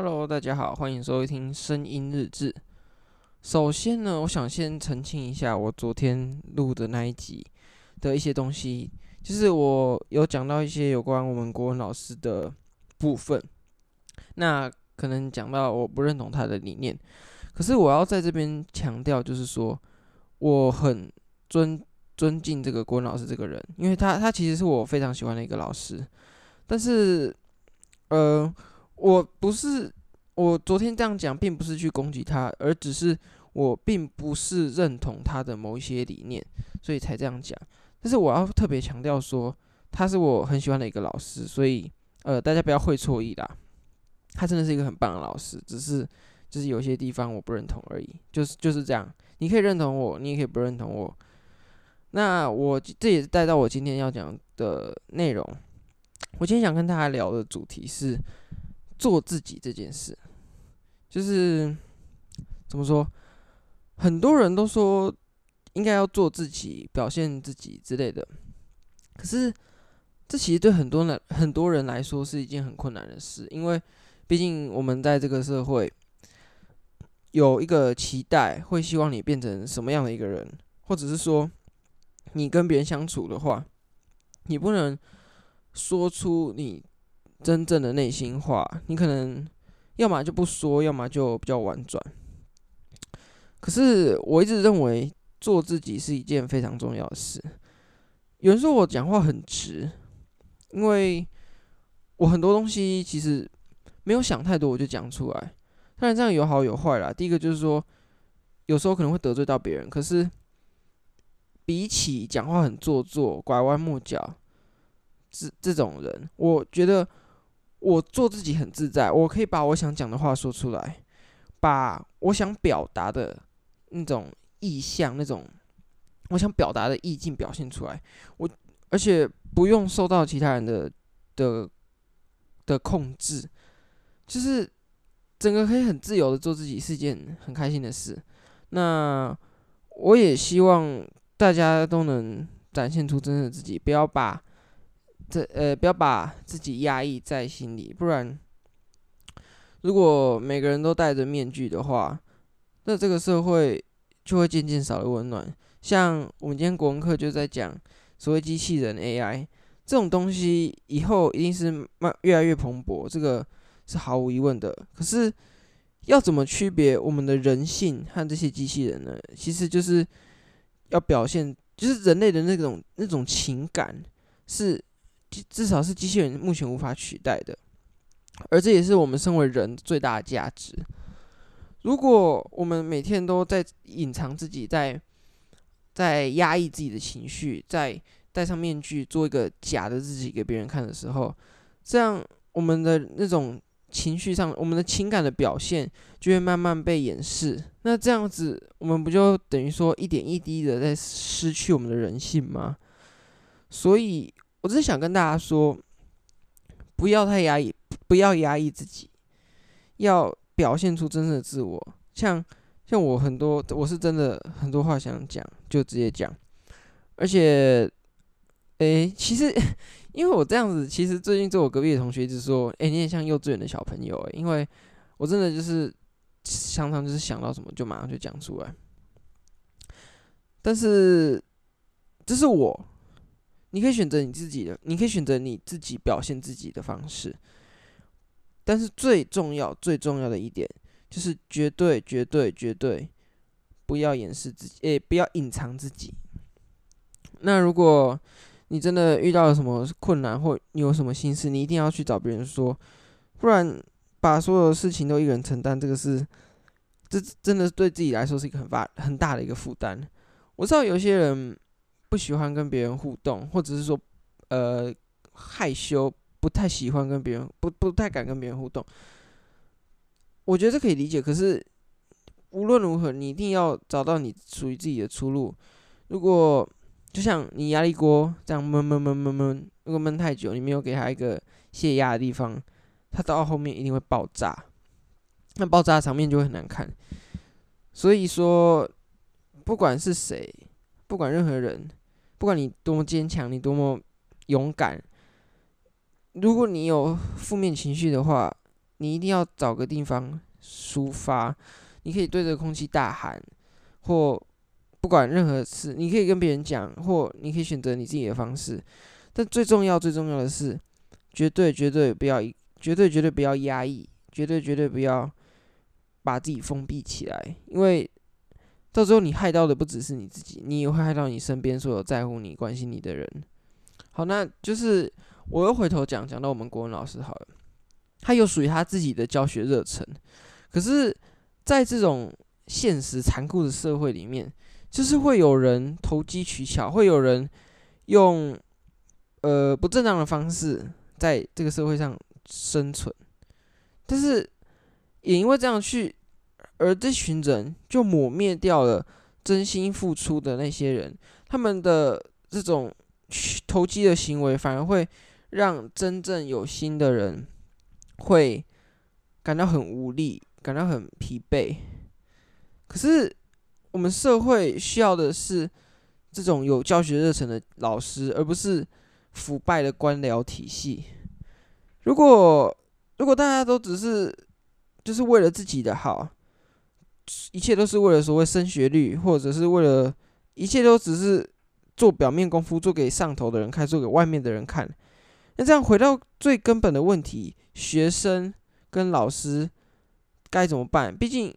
Hello，大家好，欢迎收听声音日志。首先呢，我想先澄清一下，我昨天录的那一集的一些东西，就是我有讲到一些有关我们国文老师的部分，那可能讲到我不认同他的理念，可是我要在这边强调，就是说我很尊尊敬这个国文老师这个人，因为他他其实是我非常喜欢的一个老师，但是呃。我不是，我昨天这样讲，并不是去攻击他，而只是我并不是认同他的某一些理念，所以才这样讲。但是我要特别强调说，他是我很喜欢的一个老师，所以呃，大家不要会错意啦。他真的是一个很棒的老师，只是就是有些地方我不认同而已，就是就是这样。你可以认同我，你也可以不认同我。那我这也是带到我今天要讲的内容。我今天想跟大家聊的主题是。做自己这件事，就是怎么说？很多人都说应该要做自己，表现自己之类的。可是，这其实对很多人很多人来说是一件很困难的事，因为毕竟我们在这个社会有一个期待，会希望你变成什么样的一个人，或者是说你跟别人相处的话，你不能说出你。真正的内心话，你可能要么就不说，要么就比较婉转。可是我一直认为做自己是一件非常重要的事。有人说我讲话很直，因为我很多东西其实没有想太多，我就讲出来。当然这样有好有坏啦。第一个就是说，有时候可能会得罪到别人。可是比起讲话很做作、拐弯抹角这这种人，我觉得。我做自己很自在，我可以把我想讲的话说出来，把我想表达的那种意象、那种我想表达的意境表现出来。我而且不用受到其他人的的的控制，就是整个可以很自由的做自己，是件很开心的事。那我也希望大家都能展现出真正的自己，不要把。这呃，不要把自己压抑在心里，不然，如果每个人都戴着面具的话，那这个社会就会渐渐少了温暖。像我们今天国文课就在讲所谓机器人 AI 这种东西，以后一定是慢越来越蓬勃，这个是毫无疑问的。可是要怎么区别我们的人性和这些机器人呢？其实就是要表现，就是人类的那种那种情感是。至少是机器人目前无法取代的，而这也是我们身为人最大的价值。如果我们每天都在隐藏自己，在在压抑自己的情绪，在戴上面具做一个假的自己给别人看的时候，这样我们的那种情绪上，我们的情感的表现就会慢慢被掩饰。那这样子，我们不就等于说一点一滴的在失去我们的人性吗？所以。只是想跟大家说，不要太压抑，不要压抑自己，要表现出真正的自我。像像我很多，我是真的很多话想讲，就直接讲。而且，诶、其实 因为我这样子，其实最近在我隔壁的同学一直说，诶、你也像幼稚园的小朋友，因为我真的就是常常就是想到什么就马上就讲出来。但是，这是我。你可以选择你自己的，你可以选择你自己表现自己的方式，但是最重要、最重要的一点就是绝对、绝对、绝对不要掩饰自己，诶，不要隐藏自己。那如果你真的遇到了什么困难，或你有什么心事，你一定要去找别人说，不然把所有的事情都一个人承担，这个是这真的对自己来说是一个很大很大的一个负担。我知道有些人。不喜欢跟别人互动，或者是说，呃，害羞，不太喜欢跟别人，不不太敢跟别人互动。我觉得这可以理解，可是无论如何，你一定要找到你属于自己的出路。如果就像你压力锅这样闷闷闷闷闷，如果闷太久，你没有给他一个泄压的地方，它到后面一定会爆炸，那爆炸的场面就会很难看。所以说，不管是谁，不管任何人。不管你多么坚强，你多么勇敢，如果你有负面情绪的话，你一定要找个地方抒发。你可以对着空气大喊，或不管任何事，你可以跟别人讲，或你可以选择你自己的方式。但最重要、最重要的是，绝对、绝对不要，绝对、绝对不要压抑，绝对、绝对不要把自己封闭起来，因为到时候你害到的不只是你自己，你也会害到你身边所有在乎你、关心你的人。好，那就是我又回头讲，讲到我们国文老师好了，他有属于他自己的教学热忱，可是。在这种现实残酷的社会里面，就是会有人投机取巧，会有人用呃不正当的方式在这个社会上生存。但是也因为这样去，而这群人就抹灭掉了真心付出的那些人，他们的这种投机的行为，反而会让真正有心的人会感到很无力。感到很疲惫，可是我们社会需要的是这种有教学热忱的老师，而不是腐败的官僚体系。如果如果大家都只是就是为了自己的好，一切都是为了所谓升学率，或者是为了一切都只是做表面功夫，做给上头的人看，做给外面的人看，那这样回到最根本的问题，学生跟老师。该怎么办？毕竟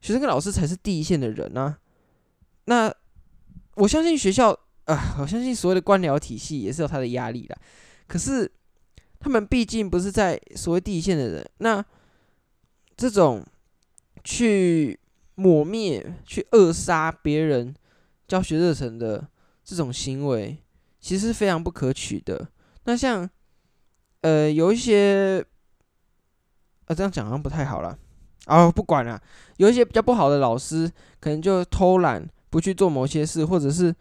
学生跟老师才是第一线的人啊。那我相信学校啊，我相信所谓的官僚体系也是有他的压力的。可是他们毕竟不是在所谓第一线的人，那这种去抹灭、去扼杀别人教学热忱的这种行为，其实是非常不可取的。那像呃，有一些呃，这样讲好像不太好了。哦，不管了，有一些比较不好的老师，可能就偷懒，不去做某些事，或者是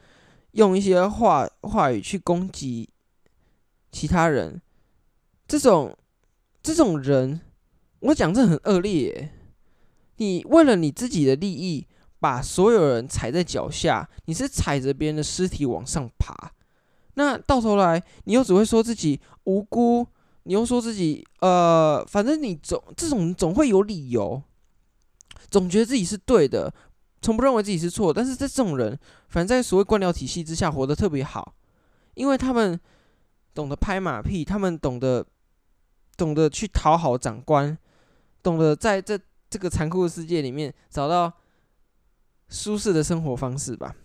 用一些话话语去攻击其他人。这种这种人，我讲这很恶劣。你为了你自己的利益，把所有人踩在脚下，你是踩着别人的尸体往上爬。那到头来，你又只会说自己无辜。你又说自己，呃，反正你总这种总会有理由，总觉得自己是对的，从不认为自己是错。但是在这种人，反正在所谓官僚体系之下活得特别好，因为他们懂得拍马屁，他们懂得懂得去讨好长官，懂得在这这个残酷的世界里面找到舒适的生活方式吧。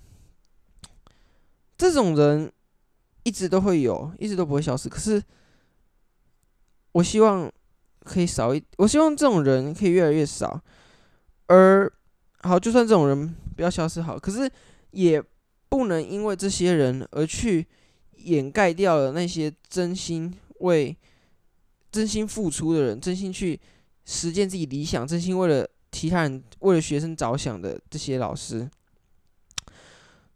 这种人一直都会有，一直都不会消失。可是。我希望可以少一，我希望这种人可以越来越少。而好，就算这种人不要消失好，可是也不能因为这些人而去掩盖掉了那些真心为、真心付出的人，真心去实践自己理想，真心为了其他人、为了学生着想的这些老师。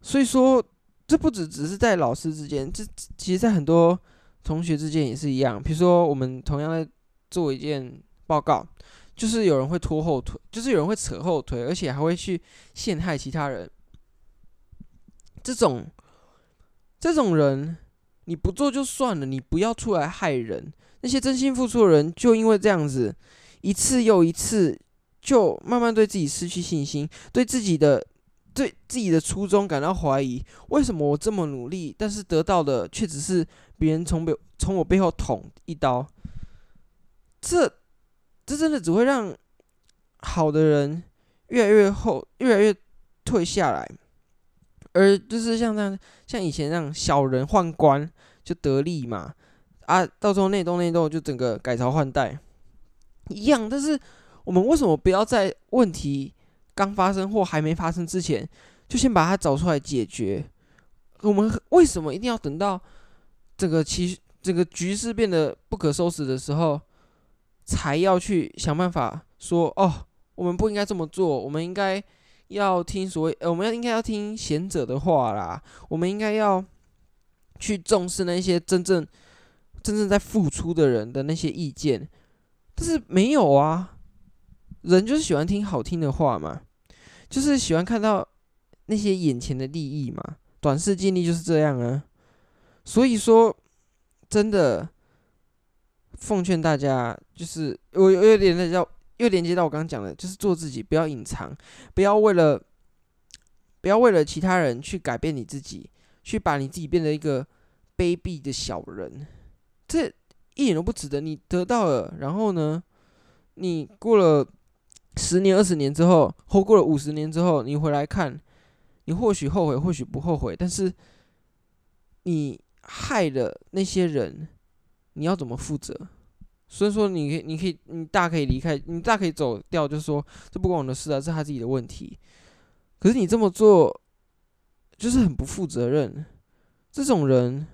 所以说，这不只只是在老师之间，这其实在很多。同学之间也是一样，比如说我们同样在做一件报告，就是有人会拖后腿，就是有人会扯后腿，而且还会去陷害其他人。这种这种人，你不做就算了，你不要出来害人。那些真心付出的人，就因为这样子，一次又一次，就慢慢对自己失去信心，对自己的对自己的初衷感到怀疑。为什么我这么努力，但是得到的却只是？别人从背从我背后捅一刀，这这真的只会让好的人越来越后，越来越退下来，而就是像这样，像以前那样小人宦官就得利嘛，啊，到时候内斗内斗就整个改朝换代一样。但是我们为什么不要在问题刚发生或还没发生之前，就先把它找出来解决？我们为什么一定要等到？这个其这个局势变得不可收拾的时候，才要去想办法说哦，我们不应该这么做，我们应该要听所谓，呃，我们要应该要听贤者的话啦，我们应该要去重视那些真正真正在付出的人的那些意见，但是没有啊，人就是喜欢听好听的话嘛，就是喜欢看到那些眼前的利益嘛，短视近利就是这样啊。所以说，真的，奉劝大家，就是我有点那叫又连接到我刚刚讲的，就是做自己，不要隐藏，不要为了不要为了其他人去改变你自己，去把你自己变成一个卑鄙的小人，这一点都不值得。你得到了，然后呢，你过了十年、二十年之后，或过了五十年之后，你回来看，你或许后悔，或许不后悔，但是你害了那些人。你要怎么负责？所以说，你可，你可以，你大可以离开，你大可以走掉，就是说，这不关我的事啊，这是他自己的问题。可是你这么做，就是很不负责任。这种人，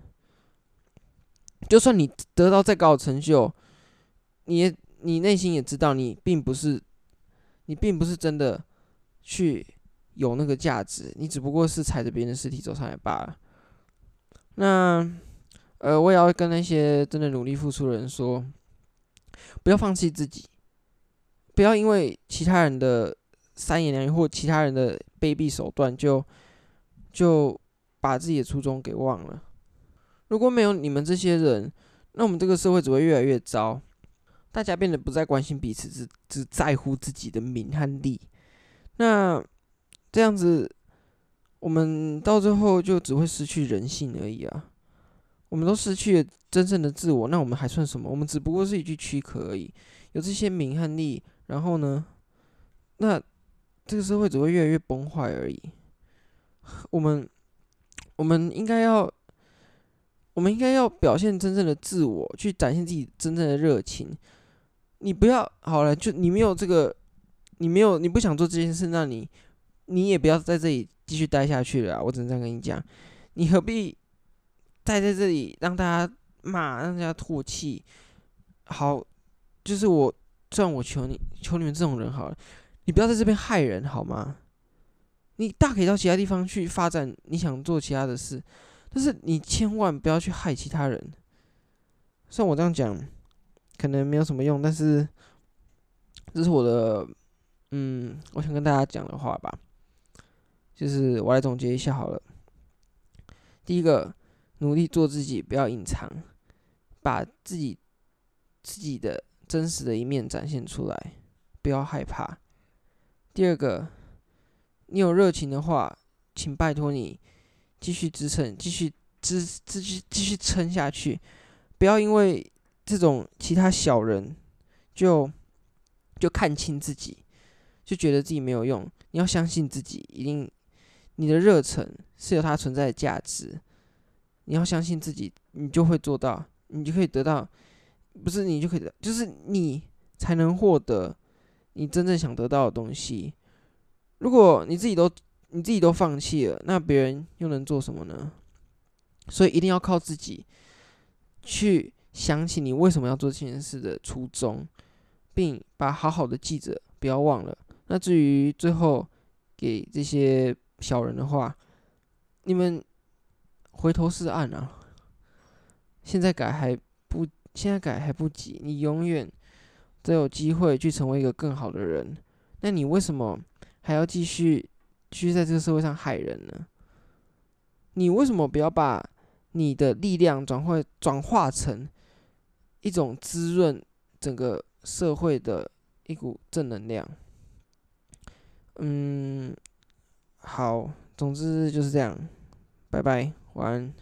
就算你得到再高的成就，你也，你内心也知道，你并不是，你并不是真的去有那个价值，你只不过是踩着别人的尸体走上来罢了。那。呃，我也要跟那些真的努力付出的人说，不要放弃自己，不要因为其他人的三言两语或其他人的卑鄙手段就，就就把自己的初衷给忘了。如果没有你们这些人，那我们这个社会只会越来越糟，大家变得不再关心彼此，只只在乎自己的名和利。那这样子，我们到最后就只会失去人性而已啊。我们都失去了真正的自我，那我们还算什么？我们只不过是一具躯壳而已。有这些名和利，然后呢？那这个社会只会越来越崩坏而已。我们，我们应该要，我们应该要表现真正的自我，去展现自己真正的热情。你不要好了，就你没有这个，你没有，你不想做这件事，那你，你也不要在这里继续待下去了。我只能这样跟你讲，你何必？待在这里让大家骂，让大家唾弃，好，就是我，算我求你，求你们这种人好了，你不要在这边害人好吗？你大可以到其他地方去发展你想做其他的事，但是你千万不要去害其他人。虽然我这样讲可能没有什么用，但是这是我的，嗯，我想跟大家讲的话吧，就是我来总结一下好了。第一个。努力做自己，不要隐藏，把自己自己的真实的一面展现出来，不要害怕。第二个，你有热情的话，请拜托你继续支撑，继续支继续继续撑下去，不要因为这种其他小人就就看轻自己，就觉得自己没有用。你要相信自己，一定你的热忱是有它存在的价值。你要相信自己，你就会做到，你就可以得到，不是你就可以得，就是你才能获得你真正想得到的东西。如果你自己都你自己都放弃了，那别人又能做什么呢？所以一定要靠自己去想起你为什么要做这件事的初衷，并把好好的记着，不要忘了。那至于最后给这些小人的话，你们。回头是岸啊！现在改还不，现在改还不急。你永远都有机会去成为一个更好的人。那你为什么还要继续继续在这个社会上害人呢？你为什么不要把你的力量转换转化成一种滋润整个社会的一股正能量？嗯，好，总之就是这样。拜拜。晚安。